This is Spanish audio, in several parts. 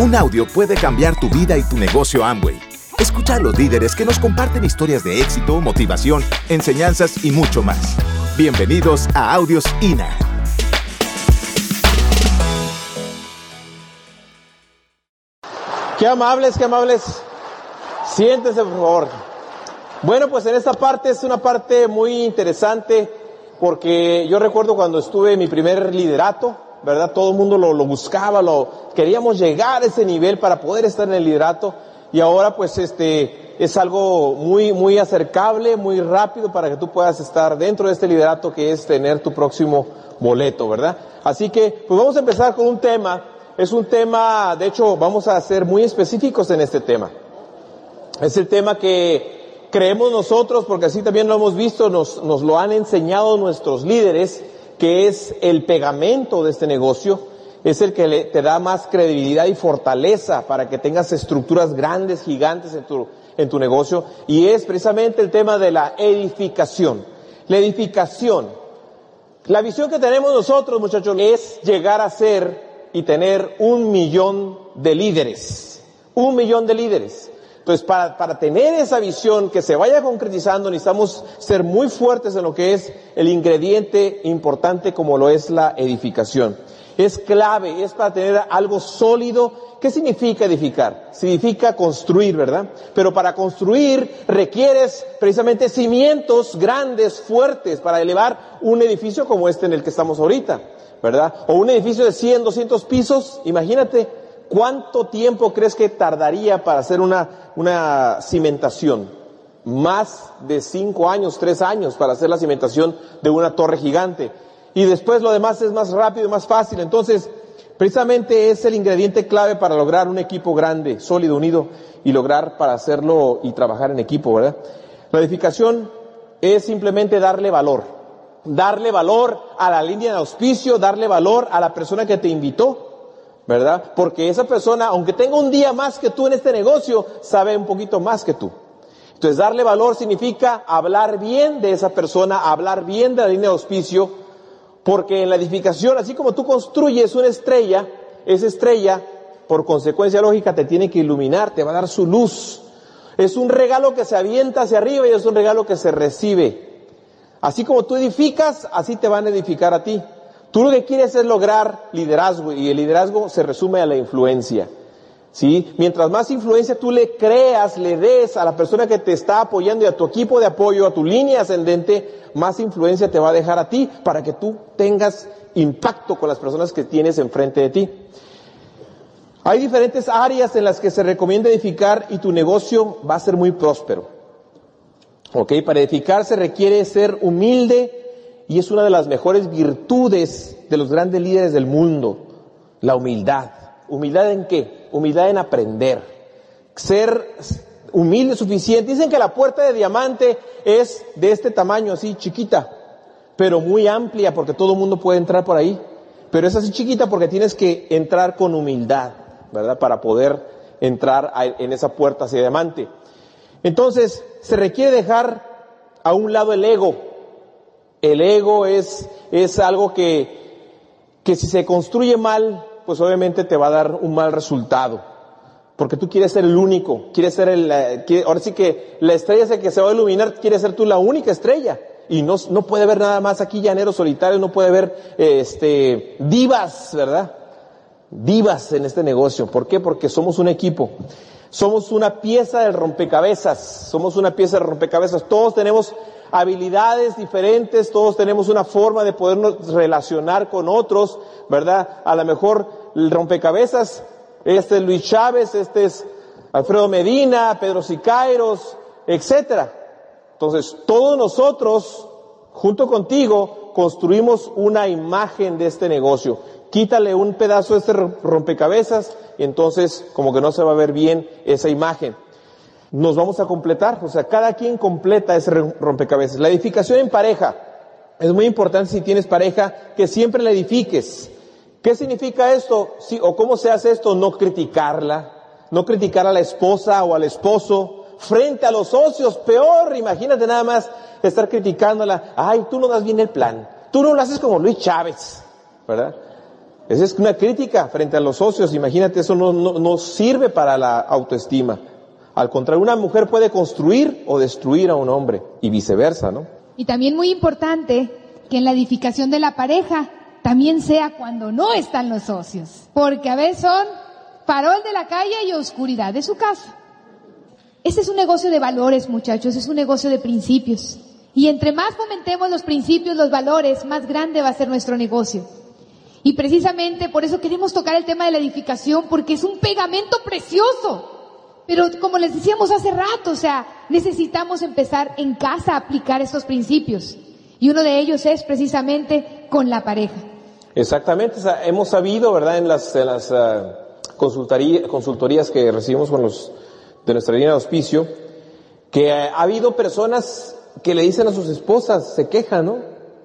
Un audio puede cambiar tu vida y tu negocio Amway. Escucha a los líderes que nos comparten historias de éxito, motivación, enseñanzas y mucho más. Bienvenidos a Audios INA. Qué amables, qué amables. Siéntense, por favor. Bueno, pues en esta parte es una parte muy interesante porque yo recuerdo cuando estuve en mi primer liderato, ¿verdad? Todo el mundo lo, buscaba, lo, queríamos llegar a ese nivel para poder estar en el liderato y ahora pues este, es algo muy, muy acercable, muy rápido para que tú puedas estar dentro de este liderato que es tener tu próximo boleto, ¿verdad? Así que, pues vamos a empezar con un tema, es un tema, de hecho, vamos a ser muy específicos en este tema. Es el tema que creemos nosotros, porque así también lo hemos visto, nos, nos lo han enseñado nuestros líderes, que es el pegamento de este negocio, es el que te da más credibilidad y fortaleza para que tengas estructuras grandes, gigantes en tu, en tu negocio, y es precisamente el tema de la edificación. La edificación. La visión que tenemos nosotros, muchachos, es llegar a ser y tener un millón de líderes. Un millón de líderes. Entonces, para, para, tener esa visión que se vaya concretizando, necesitamos ser muy fuertes en lo que es el ingrediente importante como lo es la edificación. Es clave, es para tener algo sólido. ¿Qué significa edificar? Significa construir, ¿verdad? Pero para construir requieres precisamente cimientos grandes, fuertes, para elevar un edificio como este en el que estamos ahorita, ¿verdad? O un edificio de 100, 200 pisos, imagínate, ¿Cuánto tiempo crees que tardaría para hacer una, una cimentación? Más de cinco años, tres años para hacer la cimentación de una torre gigante. Y después lo demás es más rápido y más fácil. Entonces, precisamente es el ingrediente clave para lograr un equipo grande, sólido, unido y lograr para hacerlo y trabajar en equipo, ¿verdad? La edificación es simplemente darle valor. Darle valor a la línea de auspicio, darle valor a la persona que te invitó, ¿verdad? Porque esa persona, aunque tenga un día más que tú en este negocio, sabe un poquito más que tú. Entonces, darle valor significa hablar bien de esa persona, hablar bien de la línea de auspicio, porque en la edificación, así como tú construyes una estrella, esa estrella, por consecuencia lógica, te tiene que iluminar, te va a dar su luz. Es un regalo que se avienta hacia arriba y es un regalo que se recibe. Así como tú edificas, así te van a edificar a ti. Tú lo que quieres es lograr liderazgo y el liderazgo se resume a la influencia. ¿Sí? Mientras más influencia tú le creas, le des a la persona que te está apoyando y a tu equipo de apoyo, a tu línea ascendente, más influencia te va a dejar a ti para que tú tengas impacto con las personas que tienes enfrente de ti. Hay diferentes áreas en las que se recomienda edificar y tu negocio va a ser muy próspero. ¿Ok? Para edificar se requiere ser humilde, y es una de las mejores virtudes de los grandes líderes del mundo, la humildad. ¿Humildad en qué? Humildad en aprender. Ser humilde suficiente. Dicen que la puerta de diamante es de este tamaño, así chiquita, pero muy amplia porque todo el mundo puede entrar por ahí. Pero es así chiquita porque tienes que entrar con humildad, ¿verdad? Para poder entrar en esa puerta hacia diamante. Entonces, se requiere dejar a un lado el ego, el ego es, es algo que, que si se construye mal, pues obviamente te va a dar un mal resultado. Porque tú quieres ser el único, quieres ser el, ahora sí que la estrella es que se va a iluminar, quieres ser tú la única estrella. Y no, no puede haber nada más aquí llaneros solitarios, no puede haber, este, divas, ¿verdad? Divas en este negocio. ¿Por qué? Porque somos un equipo. Somos una pieza del rompecabezas. Somos una pieza del rompecabezas. Todos tenemos habilidades diferentes, todos tenemos una forma de podernos relacionar con otros, ¿verdad? A lo mejor el rompecabezas, este es Luis Chávez, este es Alfredo Medina, Pedro Sicairos, etcétera. Entonces, todos nosotros, junto contigo, construimos una imagen de este negocio. Quítale un pedazo de este rompecabezas y entonces como que no se va a ver bien esa imagen nos vamos a completar, o sea, cada quien completa ese rompecabezas. La edificación en pareja, es muy importante si tienes pareja que siempre la edifiques. ¿Qué significa esto? Sí, o cómo se hace esto, no criticarla, no criticar a la esposa o al esposo frente a los socios, peor, imagínate nada más estar criticándola, ay, tú no das bien el plan, tú no lo haces como Luis Chávez, ¿verdad? Esa es una crítica frente a los socios. Imagínate, eso no, no, no sirve para la autoestima. Al contrario, una mujer puede construir o destruir a un hombre y viceversa, ¿no? Y también muy importante que en la edificación de la pareja también sea cuando no están los socios, porque a veces son farol de la calle y oscuridad de su casa. Este es un negocio de valores, muchachos, es un negocio de principios. Y entre más fomentemos los principios, los valores, más grande va a ser nuestro negocio. Y precisamente por eso queremos tocar el tema de la edificación, porque es un pegamento precioso. Pero como les decíamos hace rato, o sea, necesitamos empezar en casa a aplicar estos principios. Y uno de ellos es precisamente con la pareja. Exactamente, o sea, hemos sabido, ¿verdad?, en las, en las uh, consultorías que recibimos con los de nuestra línea de auspicio, que ha habido personas que le dicen a sus esposas, se quejan, ¿no?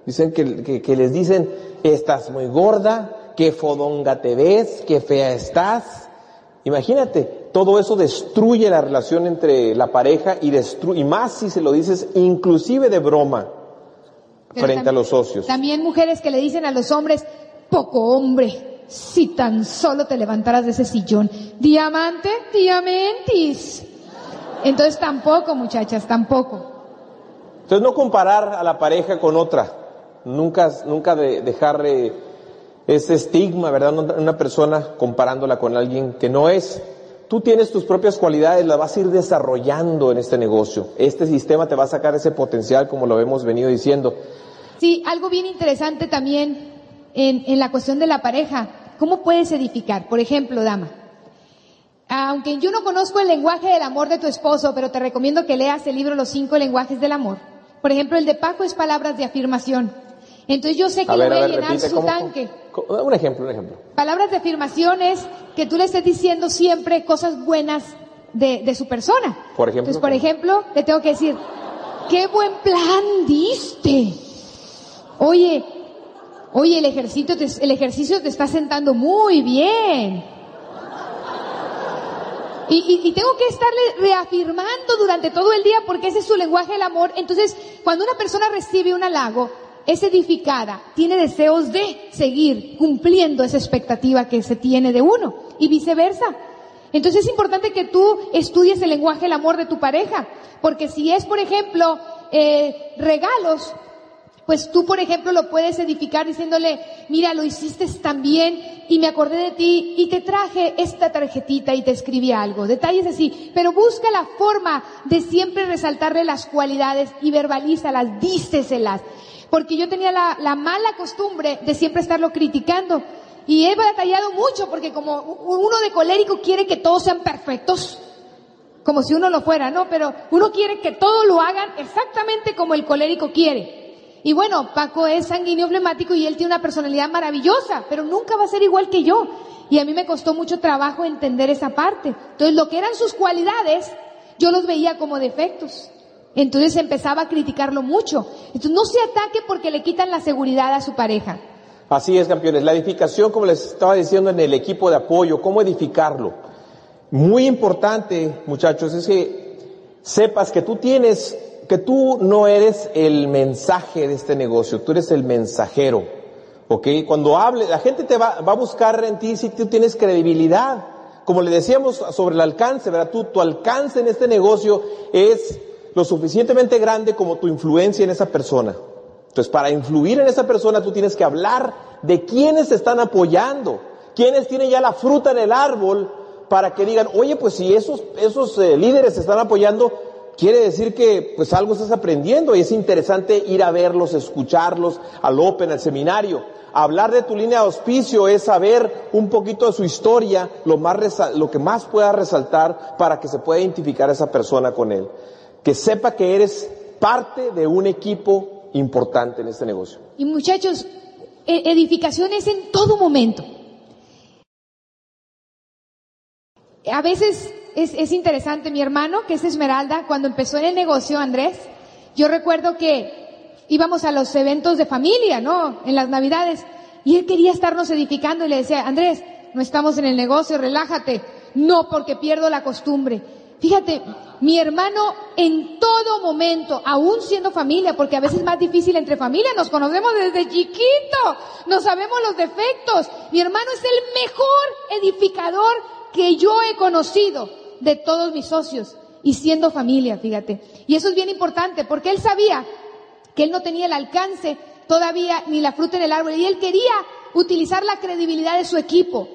Dicen que, que, que les dicen, estás muy gorda, qué fodonga te ves, qué fea estás. Imagínate, todo eso destruye la relación entre la pareja y destruye, y más si se lo dices inclusive de broma Pero frente a los socios. También mujeres que le dicen a los hombres, poco hombre, si tan solo te levantaras de ese sillón. Diamante, diamentis. Entonces tampoco, muchachas, tampoco. Entonces no comparar a la pareja con otra, nunca, nunca de- dejar eh, ese estigma, ¿verdad? Una persona comparándola con alguien que no es. Tú tienes tus propias cualidades, las vas a ir desarrollando en este negocio. Este sistema te va a sacar ese potencial, como lo hemos venido diciendo. Sí, algo bien interesante también en, en la cuestión de la pareja. ¿Cómo puedes edificar? Por ejemplo, dama, aunque yo no conozco el lenguaje del amor de tu esposo, pero te recomiendo que leas el libro Los cinco lenguajes del amor. Por ejemplo, el de Paco es palabras de afirmación. Entonces yo sé que A le ver, voy a a, ver, llenar repite, su ¿cómo? tanque. cómo- Un ejemplo, un ejemplo. Palabras de afirmación es que tú le estés diciendo siempre cosas buenas de, de su persona. Por ejemplo, Entonces, por ¿cómo? ejemplo, le tengo que decir, qué buen plan diste. Oye, oye, el ejercicio te, el ejercicio te está sentando muy bien. Y, y- y tengo que estarle reafirmando durante todo el día porque ese es su lenguaje del amor. Entonces, cuando una persona recibe un halago, es edificada, tiene deseos de seguir cumpliendo esa expectativa que se tiene de uno y viceversa. Entonces es importante que tú estudies el lenguaje del amor de tu pareja, porque si es, por ejemplo, eh, regalos, pues tú, por ejemplo, lo puedes edificar diciéndole, mira, lo hiciste tan bien y me acordé de ti y te traje esta tarjetita y te escribí algo. Detalles así. Pero busca la forma de siempre resaltarle las cualidades y verbalízalas, díceselas. Porque yo tenía la, la mala costumbre de siempre estarlo criticando. Y he batallado mucho porque como uno de colérico quiere que todos sean perfectos como si uno lo fuera, ¿no? Pero uno quiere que todo lo hagan exactamente como el colérico quiere. Y bueno, Paco es sanguíneo flemático y él tiene una personalidad maravillosa, pero nunca va a ser igual que yo. Y a mí me costó mucho trabajo entender esa parte. Entonces, lo que eran sus cualidades, yo los veía como defectos. Entonces empezaba a criticarlo mucho. Entonces, no se ataque porque le quitan la seguridad a su pareja. Así es, campeones. La edificación, como les estaba diciendo en el equipo de apoyo, cómo edificarlo. Muy importante, muchachos, es que sepas que tú tienes, que tú no eres el mensaje de este negocio, tú eres el mensajero. ¿Ok? Cuando hable, la gente te va, a buscar en ti si tú tienes credibilidad. Como le decíamos sobre el alcance, ¿verdad? Tú, tu alcance en este negocio es lo suficientemente grande como tu influencia en esa persona. Entonces, para influir en esa persona, tú tienes que hablar de quiénes te están apoyando, quiénes tienen ya la fruta en el árbol, para que digan, oye, pues si esos, esos eh, líderes te están apoyando, quiere decir que pues algo estás aprendiendo y es interesante ir a verlos, escucharlos al Open, al seminario. Hablar de tu línea de auspicio es saber un poquito de su historia, lo, más lo que más pueda resaltar para que se pueda identificar a esa persona con él. Que sepa que eres parte de un equipo importante en este negocio. Y muchachos, e- edificación es en todo momento. A veces es, es interesante, mi hermano, que es Esmeralda, cuando empezó en el negocio, Andrés, yo recuerdo que íbamos a los eventos de familia, ¿no? En las navidades, y él quería estarnos edificando y le decía, Andrés, no estamos en el negocio, relájate. No, porque pierdo la costumbre. Fíjate, mi hermano en todo momento, aún siendo familia, porque a veces es más difícil entre familia, nos conocemos desde chiquito, no sabemos los defectos. Mi hermano es el mejor edificador que yo he conocido de todos mis socios y siendo familia, fíjate. Y eso es bien importante porque él sabía que él no tenía el alcance todavía ni la fruta en el árbol y él quería utilizar la credibilidad de su equipo.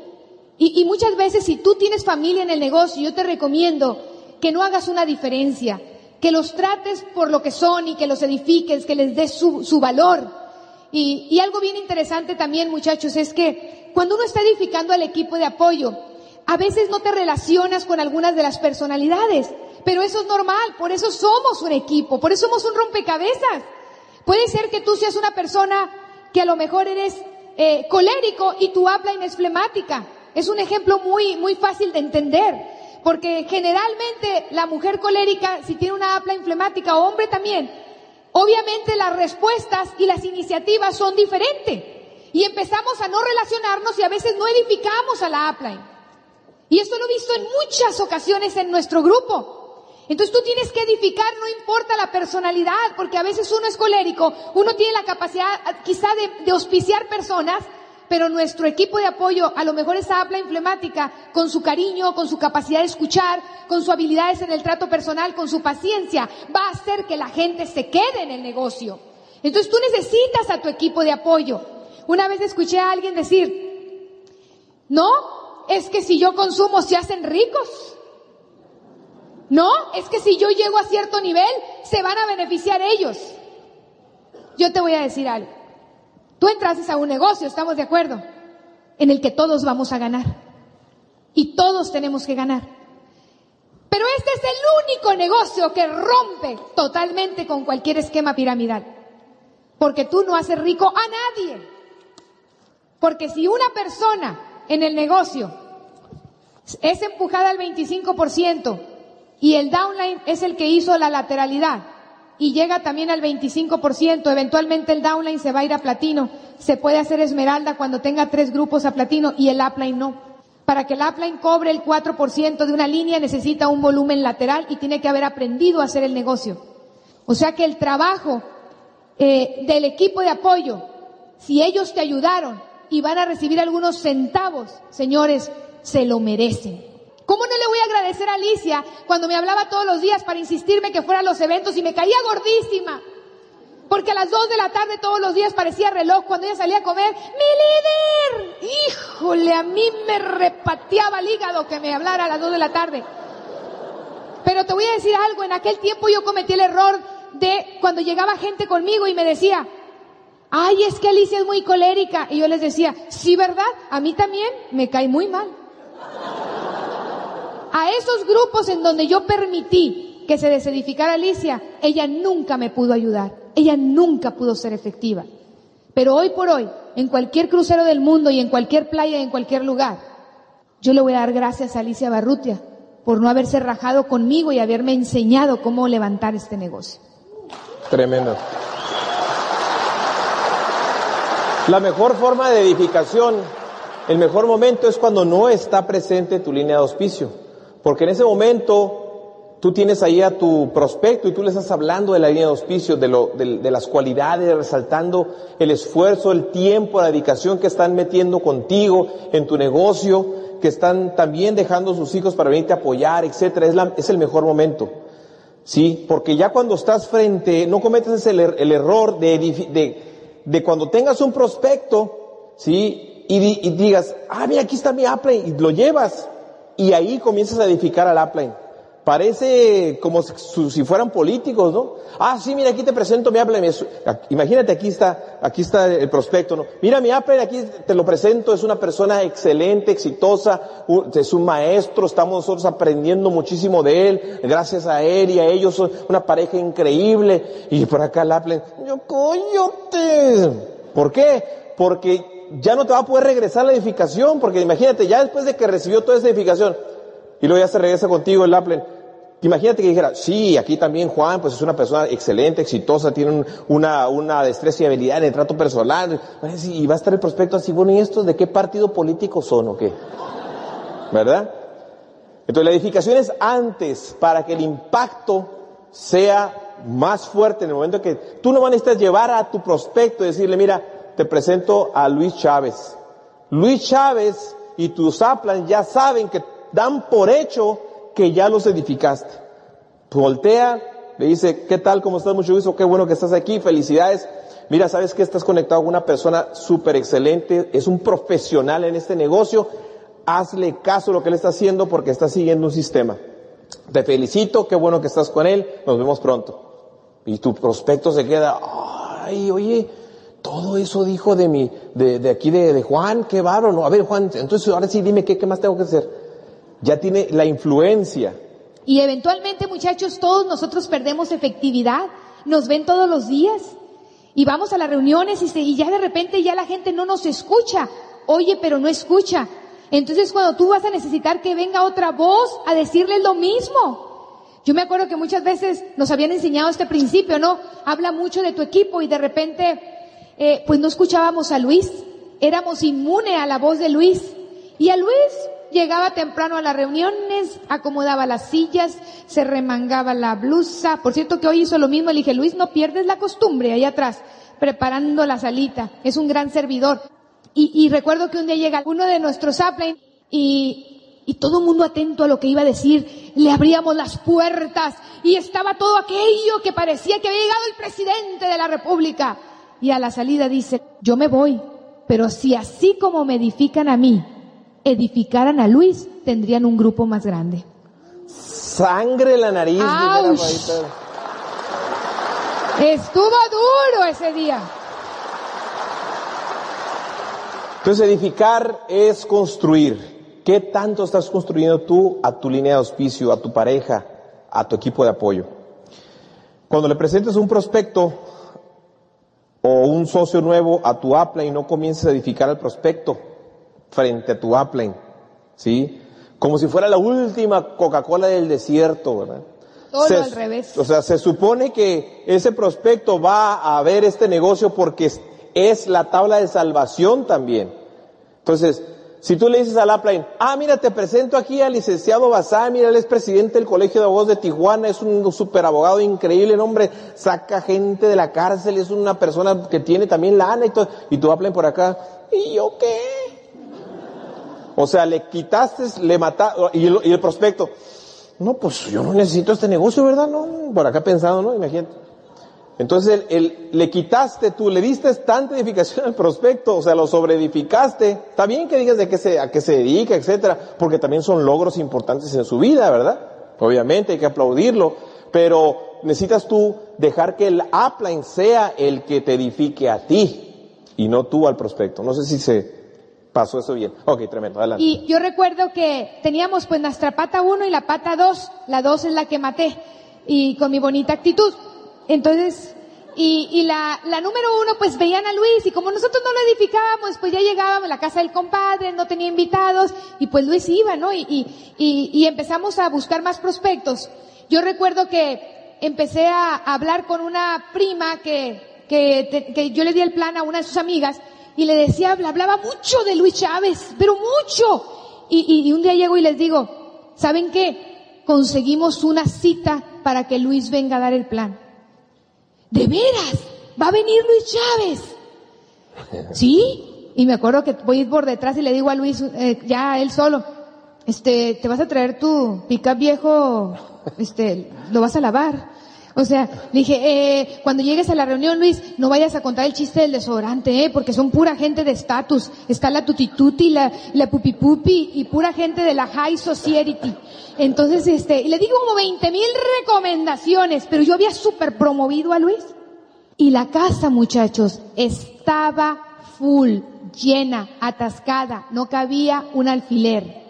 Y, y muchas veces si tú tienes familia en el negocio, yo te recomiendo que no hagas una diferencia, que los trates por lo que son y que los edifiques, que les des su, su valor. Y, y algo bien interesante también, muchachos, es que cuando uno está edificando al equipo de apoyo, a veces no te relacionas con algunas de las personalidades, pero eso es normal, por eso somos un equipo, por eso somos un rompecabezas. Puede ser que tú seas una persona que a lo mejor eres eh, colérico y tu habla es flemática. Es un ejemplo muy, muy fácil de entender. Porque generalmente la mujer colérica, si tiene una habla inflemática o hombre también, obviamente las respuestas y las iniciativas son diferentes. Y empezamos a no relacionarnos y a veces no edificamos a la upline. Y esto lo he visto en muchas ocasiones en nuestro grupo. Entonces tú tienes que edificar, no importa la personalidad, porque a veces uno es colérico, uno tiene la capacidad quizá de, de auspiciar personas, pero nuestro equipo de apoyo, a lo mejor esa habla inflemática, con su cariño, con su capacidad de escuchar, con sus habilidades en el trato personal, con su paciencia, va a hacer que la gente se quede en el negocio. Entonces tú necesitas a tu equipo de apoyo. Una vez escuché a alguien decir, no, es que si yo consumo se hacen ricos. No, es que si yo llego a cierto nivel, se van a beneficiar ellos. Yo te voy a decir algo. Tú entraste a un negocio, estamos de acuerdo, en el que todos vamos a ganar. Y todos tenemos que ganar. Pero este es el único negocio que rompe totalmente con cualquier esquema piramidal. Porque tú no haces rico a nadie. Porque si una persona en el negocio es empujada al 25% y el downline es el que hizo la lateralidad, y llega también al 25%, eventualmente el downline se va a ir a platino, se puede hacer esmeralda cuando tenga tres grupos a platino y el upline no. Para que el upline cobre el 4% de una línea necesita un volumen lateral y tiene que haber aprendido a hacer el negocio. O sea que el trabajo eh, del equipo de apoyo, si ellos te ayudaron y van a recibir algunos centavos, señores, se lo merecen. ¿Cómo no le voy a agradecer a Alicia cuando me hablaba todos los días para insistirme que fuera a los eventos y me caía gordísima? Porque a las dos de la tarde todos los días parecía reloj cuando ella salía a comer. ¡Mi líder! Híjole, a mí me repateaba el hígado que me hablara a las dos de la tarde. Pero te voy a decir algo, en aquel tiempo yo cometí el error de cuando llegaba gente conmigo y me decía, ay, es que Alicia es muy colérica. Y yo les decía, sí, ¿verdad? A mí también me cae muy mal a esos grupos en donde yo permití que se desedificara Alicia, ella nunca me pudo ayudar, ella nunca pudo ser efectiva. Pero hoy por hoy, en cualquier crucero del mundo y en cualquier playa y en cualquier lugar, yo le voy a dar gracias a Alicia Barrutia por no haberse rajado conmigo y haberme enseñado cómo levantar este negocio. Tremendo. La mejor forma de edificación, el mejor momento es cuando no está presente tu línea de auspicio. Porque en ese momento tú tienes ahí a tu prospecto y tú le estás hablando de la línea de auspicio, de, lo, de, las cualidades, resaltando el esfuerzo, el tiempo, la dedicación que están metiendo contigo en tu negocio, que están también dejando sus hijos para venirte a apoyar, etcétera. Es, la, es el mejor momento. Sí, porque ya cuando estás frente, no cometes el, er, el error de, de, de, cuando tengas un prospecto, sí, y, y digas, ah, mira, aquí está mi Apple, y lo llevas y ahí comienzas a edificar al upline. Parece como si fueran políticos, ¿no? Ah, sí, mira, aquí te presento mi upline. Imagínate, aquí está, aquí está el prospecto, ¿no? Mira, mi upline, aquí te lo presento, es una persona excelente, exitosa, es un maestro, estamos nosotros aprendiendo muchísimo de él, gracias a él y a ellos, una pareja increíble. Y por acá el upline, yo, coyote. ¿Por qué? Porque ya no te va a poder regresar la edificación, porque imagínate, ya después de que recibió toda esa edificación, y luego ya se regresa contigo el Apple, imagínate que dijera, sí, aquí también Juan, pues es una persona excelente, exitosa, tiene una, una destreza y habilidad en el trato personal, y va a estar el prospecto así, bueno, ¿y estos de qué partido político son o qué? ¿Verdad? Entonces la edificación es antes para que el impacto sea más fuerte en el momento que tú no necesitas llevar a tu prospecto y decirle, mira, te presento a Luis Chávez. Luis Chávez y tus Aplan ya saben que dan por hecho que ya los edificaste. Voltea, le dice, ¿qué tal? ¿Cómo estás? Mucho gusto, qué bueno que estás aquí, felicidades. Mira, sabes que estás conectado con una persona súper excelente, es un profesional en este negocio, hazle caso a lo que él está haciendo porque está siguiendo un sistema. Te felicito, qué bueno que estás con él, nos vemos pronto. Y tu prospecto se queda, ay, oye, todo eso dijo de mi, de, de aquí de, de, Juan, qué bárbaro, no, a ver Juan, entonces ahora sí dime qué, qué más tengo que hacer. Ya tiene la influencia. Y eventualmente, muchachos, todos nosotros perdemos efectividad, nos ven todos los días y vamos a las reuniones y, se, y ya de repente ya la gente no nos escucha, oye, pero no escucha. Entonces cuando tú vas a necesitar que venga otra voz a decirles lo mismo, yo me acuerdo que muchas veces nos habían enseñado este principio, ¿no? Habla mucho de tu equipo y de repente, eh, pues no escuchábamos a Luis, éramos inmune a la voz de Luis. Y a Luis llegaba temprano a las reuniones, acomodaba las sillas, se remangaba la blusa. Por cierto que hoy hizo lo mismo, le dije, Luis, no pierdes la costumbre ahí atrás, preparando la salita. Es un gran servidor. Y, y recuerdo que un día llega uno de nuestros upline y, y todo el mundo atento a lo que iba a decir. Le abríamos las puertas y estaba todo aquello que parecía que había llegado el presidente de la República. Y a la salida dice, yo me voy, pero si así como me edifican a mí, edificaran a Luis, tendrían un grupo más grande. Sangre en la nariz. Estuvo duro ese día. Entonces edificar es construir. ¿Qué tanto estás construyendo tú a tu línea de auspicio, a tu pareja, a tu equipo de apoyo? Cuando le presentes un prospecto o un socio nuevo a tu upline, no comiences a edificar al prospecto frente a tu upline, ¿sí? Como si fuera la última Coca-Cola del desierto, ¿verdad? Todo se, al revés. O sea, se supone que ese prospecto va a ver este negocio porque es, es la tabla de salvación también. Entonces, si tú le dices al upline, ah, mira, te presento aquí al licenciado Basá, mira, él es presidente del Colegio de Abogados de Tijuana, es un super abogado increíble, el hombre saca gente de la cárcel, es una persona que tiene también lana y todo, y tú upline por acá, ¿y yo qué? O sea, le quitaste, le mataste, y el, y el prospecto, no, pues yo no necesito este negocio, ¿verdad? No, por acá pensando, ¿no? Imagínate. Entonces, el, el, le quitaste tú, le diste tanta edificación al prospecto, o sea, lo sobreedificaste. Está bien que digas de qué se, a qué se dedica, etcétera, porque también son logros importantes en su vida, ¿verdad? Obviamente hay que aplaudirlo, pero necesitas tú dejar que el upline sea el que te edifique a ti y no tú al prospecto. No sé si se pasó eso bien. Ok, tremendo, adelante. Y yo recuerdo que teníamos pues nuestra pata 1 y la pata 2. La 2 es la que maté y con mi bonita actitud. Entonces, y, y la, la número uno, pues veían a Luis y como nosotros no lo edificábamos, pues ya llegábamos a la casa del compadre, no tenía invitados y pues Luis iba, ¿no? Y, y, y, empezamos a buscar más prospectos. Yo recuerdo que empecé a hablar con una prima que, que, que yo le di el plan a una de sus amigas y le decía, hablaba mucho de Luis Chávez, pero mucho. Y un día llego y les digo, ¿saben qué? Conseguimos una cita para que Luis venga a dar el plan. ¿De veras? ¿Va a venir Luis Chávez? ¿Sí? Y me acuerdo que voy por detrás y le digo a Luis, eh, ya él solo, este, te vas a traer tu pica viejo, este, lo vas a lavar. O sea, dije, eh, cuando llegues a la reunión, Luis, no vayas a contar el chiste del desodorante, eh, porque son pura gente de estatus. Está la tutituti, la, la pupipupi y pura gente de la high society. Entonces, este, y le digo como 20 mil recomendaciones, pero yo había super promovido a Luis. Y la casa, muchachos, estaba full, llena, atascada, no cabía un alfiler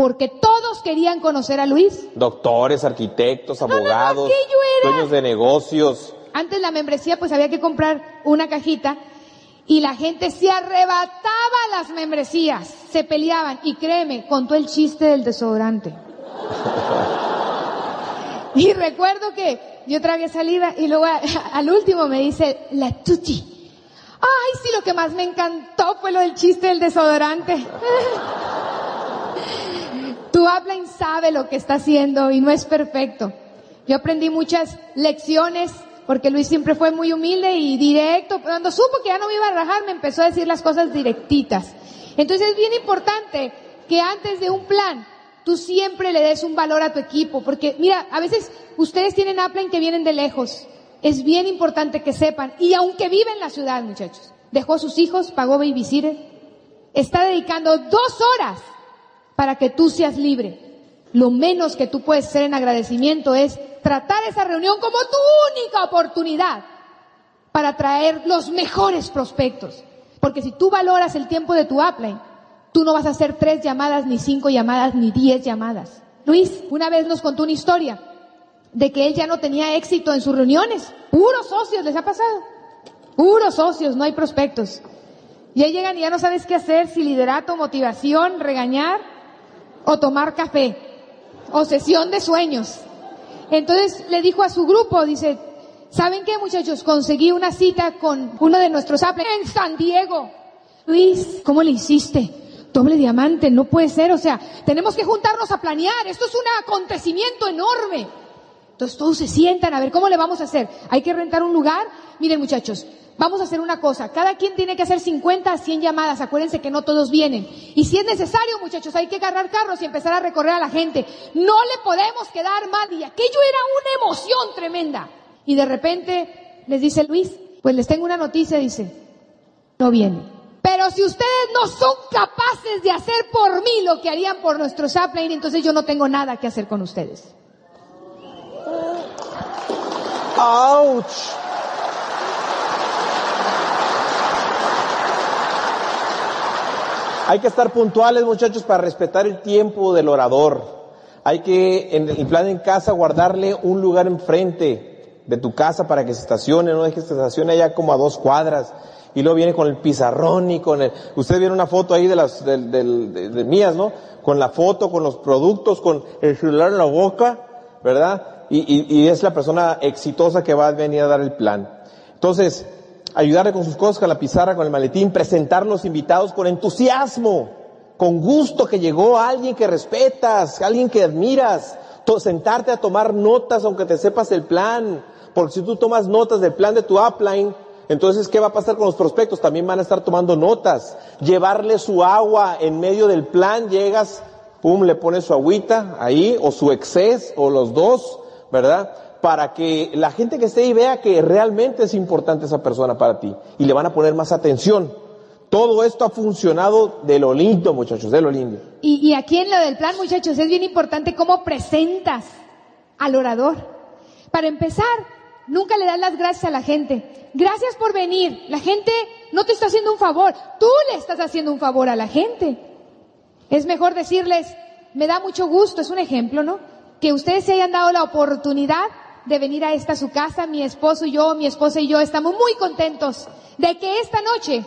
porque todos querían conocer a Luis. Doctores, arquitectos, abogados, no, no, dueños de negocios. Antes la membresía pues había que comprar una cajita y la gente se arrebataba las membresías, se peleaban y créeme, contó el chiste del desodorante. y recuerdo que yo tragué saliva y luego al último me dice la tuti. Ay, sí, lo que más me encantó fue lo del chiste del desodorante. Tu upline sabe lo que está haciendo y no es perfecto. Yo aprendí muchas lecciones porque Luis siempre fue muy humilde y directo. Cuando supo que ya no me iba a rajar, me empezó a decir las cosas directitas. Entonces es bien importante que antes de un plan, tú siempre le des un valor a tu equipo, porque mira, a veces ustedes tienen upline que vienen de lejos. Es bien importante que sepan, y aunque vive en la ciudad, muchachos, dejó a sus hijos, pagó babysitter, está dedicando dos horas para que tú seas libre. Lo menos que tú puedes hacer en agradecimiento es tratar esa reunión como tu única oportunidad para traer los mejores prospectos. Porque si tú valoras el tiempo de tu upline, tú no vas a hacer tres llamadas, ni cinco llamadas, ni diez llamadas. Luis una vez nos contó una historia de que él ya no tenía éxito en sus reuniones. Puros socios les ha pasado. Puros socios, no hay prospectos. Y ahí llegan y ya no sabes qué hacer, si liderato, motivación, regañar o tomar café o sesión de sueños. Entonces le dijo a su grupo, dice, ¿saben qué muchachos? Conseguí una cita con uno de nuestros Apple en San Diego. Luis, ¿cómo le hiciste? Doble diamante, no puede ser, o sea, tenemos que juntarnos a planear, esto es un acontecimiento enorme. Entonces todos se sientan a ver cómo le vamos a hacer. Hay que rentar un lugar. Miren muchachos, vamos a hacer una cosa. Cada quien tiene que hacer 50 a 100 llamadas. Acuérdense que no todos vienen. Y si es necesario, muchachos, hay que agarrar carros y empezar a recorrer a la gente. No le podemos quedar mal. Y aquello era una emoción tremenda. Y de repente les dice Luis, pues les tengo una noticia, dice, no viene. Pero si ustedes no son capaces de hacer por mí lo que harían por nuestro Sapline, entonces yo no tengo nada que hacer con ustedes. ¡Auch! Hay que estar puntuales, muchachos, para respetar el tiempo del orador. Hay que, en el plan en casa, guardarle un lugar enfrente de tu casa para que se estacione, no dejes que se estacione allá como a dos cuadras. Y luego viene con el pizarrón y con el... Usted viene una foto ahí de las del, del, de, de mías, ¿no? Con la foto, con los productos, con el celular en la boca, ¿verdad? Y, y, y, es la persona exitosa que va a venir a dar el plan. Entonces, ayudarle con sus cosas, con la pizarra, con el maletín, presentar los invitados con entusiasmo, con gusto que llegó alguien que respetas, alguien que admiras, sentarte a tomar notas aunque te sepas el plan, porque si tú tomas notas del plan de tu upline, entonces, ¿qué va a pasar con los prospectos? También van a estar tomando notas. Llevarle su agua en medio del plan, llegas, pum, le pones su agüita ahí, o su exceso, o los dos, ¿verdad? Para que la gente que esté ahí vea que realmente es importante esa persona para ti y le van a poner más atención. Todo esto ha funcionado de lo lindo, muchachos, de lo lindo. Y, y aquí en lo del plan, muchachos, es bien importante cómo presentas al orador. Para empezar, nunca le das las gracias a la gente. Gracias por venir. La gente no te está haciendo un favor, tú le estás haciendo un favor a la gente. Es mejor decirles, me da mucho gusto, es un ejemplo, ¿no? Que ustedes se hayan dado la oportunidad de venir a esta su casa, mi esposo y yo, mi esposa y yo estamos muy contentos de que esta noche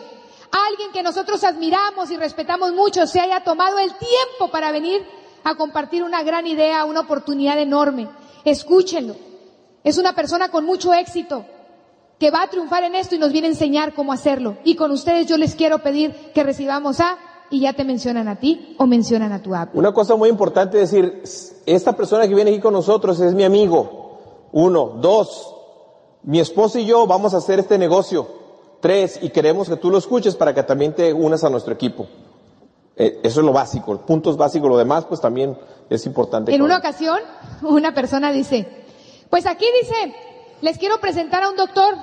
alguien que nosotros admiramos y respetamos mucho se haya tomado el tiempo para venir a compartir una gran idea, una oportunidad enorme. Escúchenlo. Es una persona con mucho éxito que va a triunfar en esto y nos viene a enseñar cómo hacerlo. Y con ustedes yo les quiero pedir que recibamos a y ya te mencionan a ti o mencionan a tu app. Una cosa muy importante es decir, esta persona que viene aquí con nosotros es mi amigo. Uno, dos, mi esposo y yo vamos a hacer este negocio. Tres, y queremos que tú lo escuches para que también te unas a nuestro equipo. Eh, eso es lo básico, puntos básicos, lo demás pues también es importante. En una ocasión, una persona dice, pues aquí dice, les quiero presentar a un doctor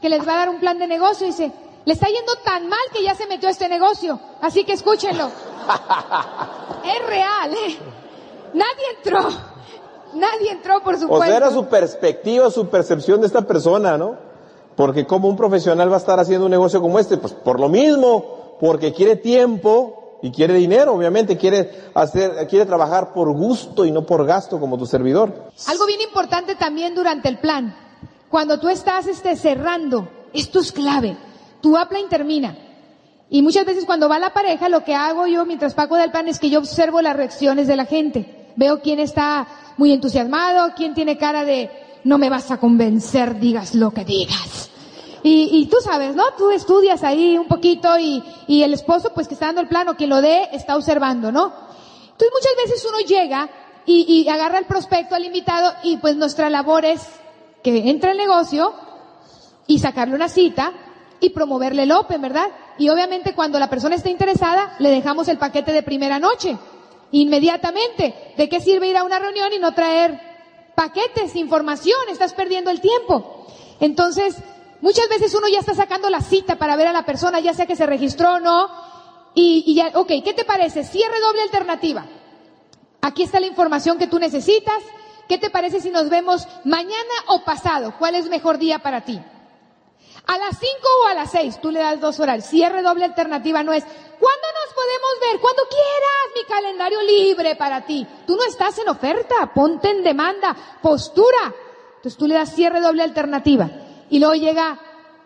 que les va a dar un plan de negocio. Dice, le está yendo tan mal que ya se metió a este negocio. Así que escúchenlo. es real, ¿eh? Nadie entró. Nadie entró por su O sea, era su perspectiva, su percepción de esta persona, ¿no? Porque como un profesional va a estar haciendo un negocio como este, pues por lo mismo, porque quiere tiempo y quiere dinero, obviamente, quiere hacer, quiere trabajar por gusto y no por gasto como tu servidor. Algo bien importante también durante el plan, cuando tú estás este, cerrando, esto es clave tu upline termina. Y muchas veces cuando va la pareja, lo que hago yo mientras pago del plan es que yo observo las reacciones de la gente. Veo quién está muy entusiasmado, quién tiene cara de no me vas a convencer, digas lo que digas. Y, y tú sabes, ¿no? Tú estudias ahí un poquito y, y el esposo, pues que está dando el plano, quien lo dé, está observando, ¿no? Entonces muchas veces uno llega y, y agarra el prospecto al invitado y pues nuestra labor es que entre el negocio y sacarle una cita y promoverle el Open, ¿verdad? Y obviamente cuando la persona esté interesada, le dejamos el paquete de primera noche. Inmediatamente. ¿De qué sirve ir a una reunión y no traer paquetes, información? Estás perdiendo el tiempo. Entonces, muchas veces uno ya está sacando la cita para ver a la persona, ya sea que se registró o no, y, y ya, ok, ¿qué te parece? Cierre doble alternativa. Aquí está la información que tú necesitas. ¿Qué te parece si nos vemos mañana o pasado? ¿Cuál es mejor día para ti? A las 5 o a las 6, tú le das dos horas. Cierre doble alternativa no es, ¿cuándo nos podemos ver? Cuando quieras, mi calendario libre para ti. Tú no estás en oferta, ponte en demanda, postura. Entonces tú le das cierre doble alternativa. Y luego llega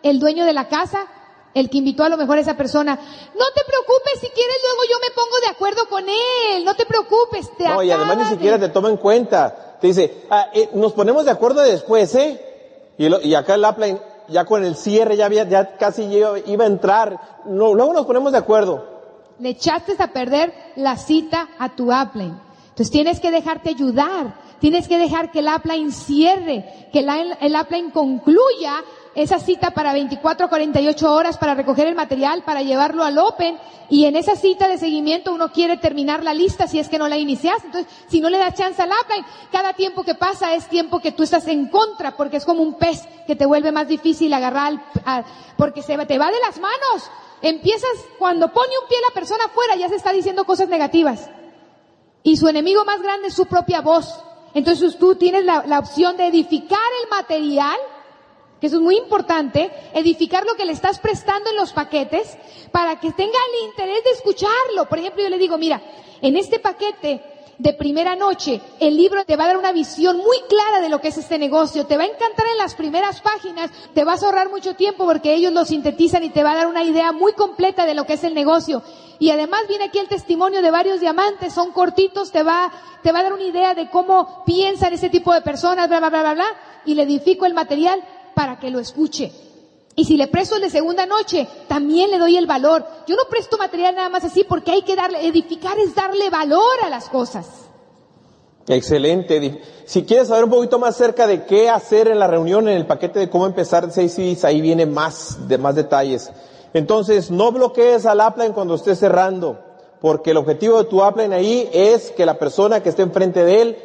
el dueño de la casa, el que invitó a lo mejor a esa persona. No te preocupes, si quieres luego yo me pongo de acuerdo con él. No te preocupes, te No, y además ni siquiera te toma en cuenta. Te dice, ah, eh, nos ponemos de acuerdo después, ¿eh? Y, lo- y acá el upline, ya con el cierre, ya, había, ya casi iba, a entrar. No, luego nos ponemos de acuerdo. Le echaste a perder la cita a tu upline. Entonces tienes que dejarte ayudar. Tienes que dejar que el upline cierre, que la- el upline concluya esa cita para 24 a 48 horas para recoger el material, para llevarlo al Open. Y en esa cita de seguimiento uno quiere terminar la lista si es que no la iniciaste. Entonces, si no le das chance al upline, cada tiempo que pasa es tiempo que tú estás en contra, porque es como un pez que te vuelve más difícil agarrar, a- porque se te va de las manos. Empiezas, cuando pone un pie la persona afuera, ya se está diciendo cosas negativas. Y su enemigo más grande es su propia voz. Entonces tú tienes la opción de edificar el material, que eso es muy importante, edificar lo que le estás prestando en los paquetes para que tenga el interés de escucharlo. Por ejemplo, yo le digo, mira, en este paquete de primera noche, el libro te va a dar una visión muy clara de lo que es este negocio, te va a encantar en las primeras páginas, te vas a ahorrar mucho tiempo porque ellos lo sintetizan y te va a dar una idea muy completa de lo que es el negocio. Y además viene aquí el testimonio de varios diamantes, son cortitos, te va, te va a dar una idea de cómo piensan ese tipo de personas, bla, bla, bla, bla, bla, y le edifico el material para que lo escuche. Y si le presto el de segunda noche, también le doy el valor. Yo no presto material nada más así porque hay que darle, edificar es darle valor a las cosas. Excelente. Si quieres saber un poquito más acerca de qué hacer en la reunión, en el paquete de cómo empezar seis CDs, ahí viene más, de más detalles. Entonces, no bloquees al upline cuando estés cerrando, porque el objetivo de tu upline ahí es que la persona que esté enfrente de él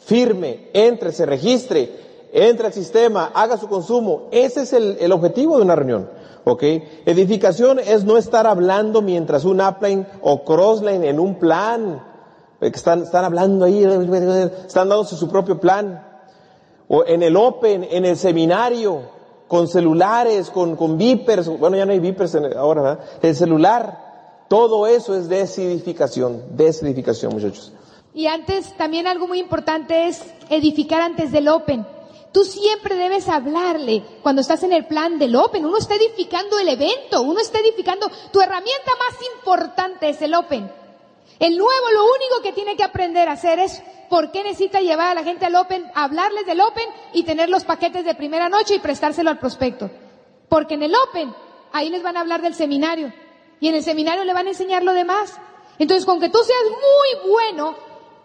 firme, entre, se registre, entre al sistema, haga su consumo. Ese es el, el objetivo de una reunión. ¿Ok? Edificación es no estar hablando mientras un upline o crossline en un plan, eh, están, están hablando ahí, están dándose su propio plan. O en el Open, en el seminario, con celulares, con, con vipers, bueno ya no hay vipers ahora, ¿verdad? El celular, todo eso es desedificación, desedificación muchachos. Y antes, también algo muy importante es edificar antes del Open. Tú siempre debes hablarle cuando estás en el plan del Open. Uno está edificando el evento, uno está edificando, tu herramienta más importante es el Open. El nuevo lo único que tiene que aprender a hacer es por qué necesita llevar a la gente al Open, hablarles del Open y tener los paquetes de primera noche y prestárselo al prospecto. Porque en el Open, ahí les van a hablar del seminario. Y en el seminario le van a enseñar lo demás. Entonces, con que tú seas muy bueno,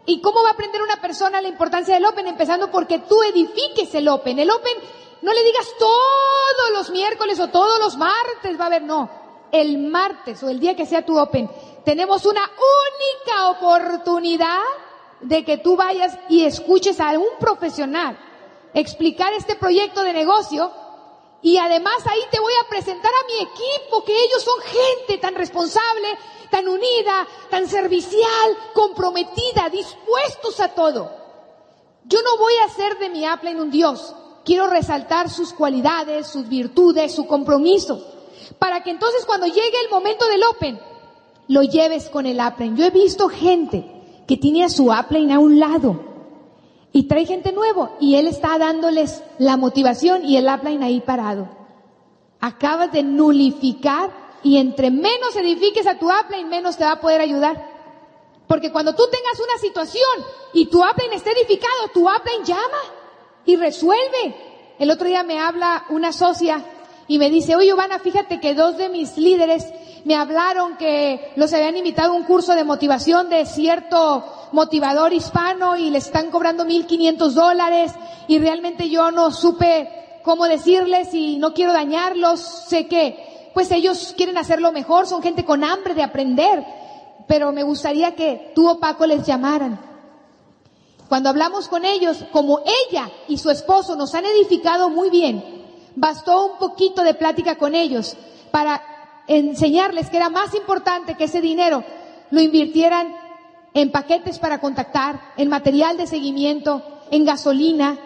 ¿y cómo va a aprender una persona la importancia del Open? Empezando porque tú edifiques el Open. El Open, no le digas todos los miércoles o todos los martes va a haber, no. El martes o el día que sea tu Open, tenemos una única oportunidad de que tú vayas y escuches a un profesional explicar este proyecto de negocio y además ahí te voy a presentar a mi equipo, que ellos son gente tan responsable, tan unida, tan servicial, comprometida, dispuestos a todo. Yo no voy a hacer de mi Apple un Dios. Quiero resaltar sus cualidades, sus virtudes, su compromiso. Para que entonces cuando llegue el momento del Open, lo lleves con el Apple. Yo he visto gente que tiene a su Apple a un lado y trae gente nuevo y él está dándoles la motivación y el upline ahí parado. Acabas de nulificar y entre menos edifiques a tu upline, menos te va a poder ayudar. Porque cuando tú tengas una situación y tu upline esté edificado, tu upline llama y resuelve. El otro día me habla una socia y me dice, oye, Ivana, fíjate que dos de mis líderes me hablaron que los habían invitado a un curso de motivación de cierto motivador hispano y le están cobrando 1.500 dólares y realmente yo no supe cómo decirles y no quiero dañarlos, sé que pues ellos quieren hacerlo mejor, son gente con hambre de aprender, pero me gustaría que tú o Paco les llamaran. Cuando hablamos con ellos, como ella y su esposo nos han edificado muy bien, bastó un poquito de plática con ellos para enseñarles que era más importante que ese dinero lo invirtieran en paquetes para contactar, en material de seguimiento, en gasolina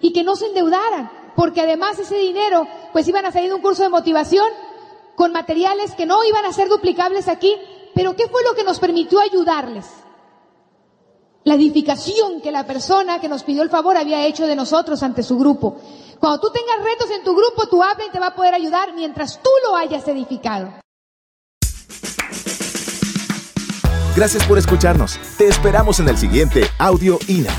y que no se endeudaran, porque además ese dinero pues iban a salir de un curso de motivación con materiales que no iban a ser duplicables aquí, pero ¿qué fue lo que nos permitió ayudarles? La edificación que la persona que nos pidió el favor había hecho de nosotros ante su grupo. Cuando tú tengas retos en tu grupo, tú habla y te va a poder ayudar mientras tú lo hayas edificado. Gracias por escucharnos. Te esperamos en el siguiente Audio INA.